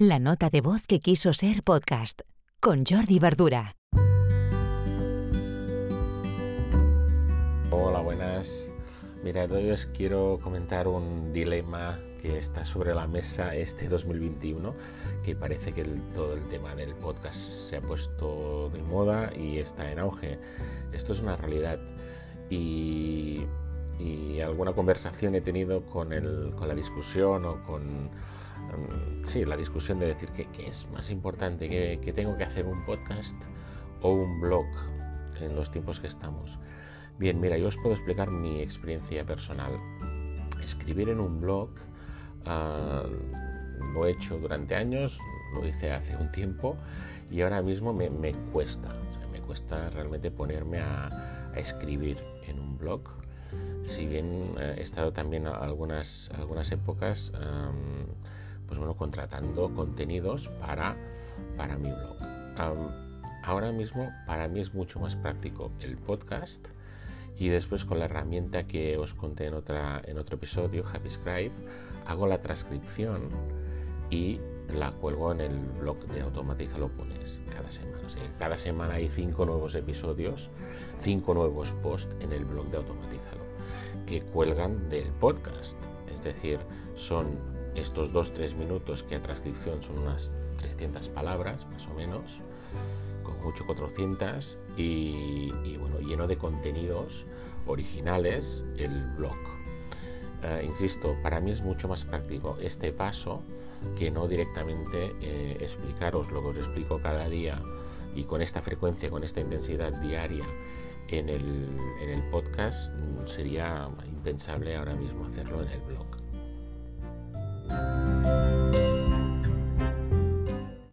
La nota de voz que quiso ser podcast con Jordi Verdura. Hola, buenas. Mira, hoy os quiero comentar un dilema que está sobre la mesa este 2021, que parece que todo el tema del podcast se ha puesto de moda y está en auge. Esto es una realidad y, alguna conversación he tenido con, con la discusión o con sí, la discusión de decir que, es más importante, que, tengo que hacer un podcast o un blog en los tiempos que estamos. Bien, mira, yo os puedo explicar mi experiencia personal. Escribir en un blog ah, lo he hecho durante años, lo hice hace un tiempo y ahora mismo me, cuesta, me cuesta realmente ponerme a, escribir en un blog. Si bien eh, he estado también algunas, algunas épocas pues bueno, contratando contenidos para, para mi blog. ahora mismo para mí es mucho más práctico el podcast y después con la herramienta que os conté en, otra, en otro episodio, Happy Scribe, hago la transcripción y la cuelgo en el blog de Automatizalo Pones cada semana. cada semana hay cinco nuevos episodios, cinco nuevos posts en el blog de Automatizalo que cuelgan del podcast. Es decir, son estos 2-3 minutos que a transcripción son unas 300 palabras más o menos, con mucho 400 y, bueno, lleno de contenidos originales el blog. Eh, insisto, para mí es mucho más práctico este paso que no directamente eh, explicaros lo que os explico cada día y con esta frecuencia, con esta intensidad diaria en el, en el podcast, sería impensable ahora mismo hacerlo en el blog.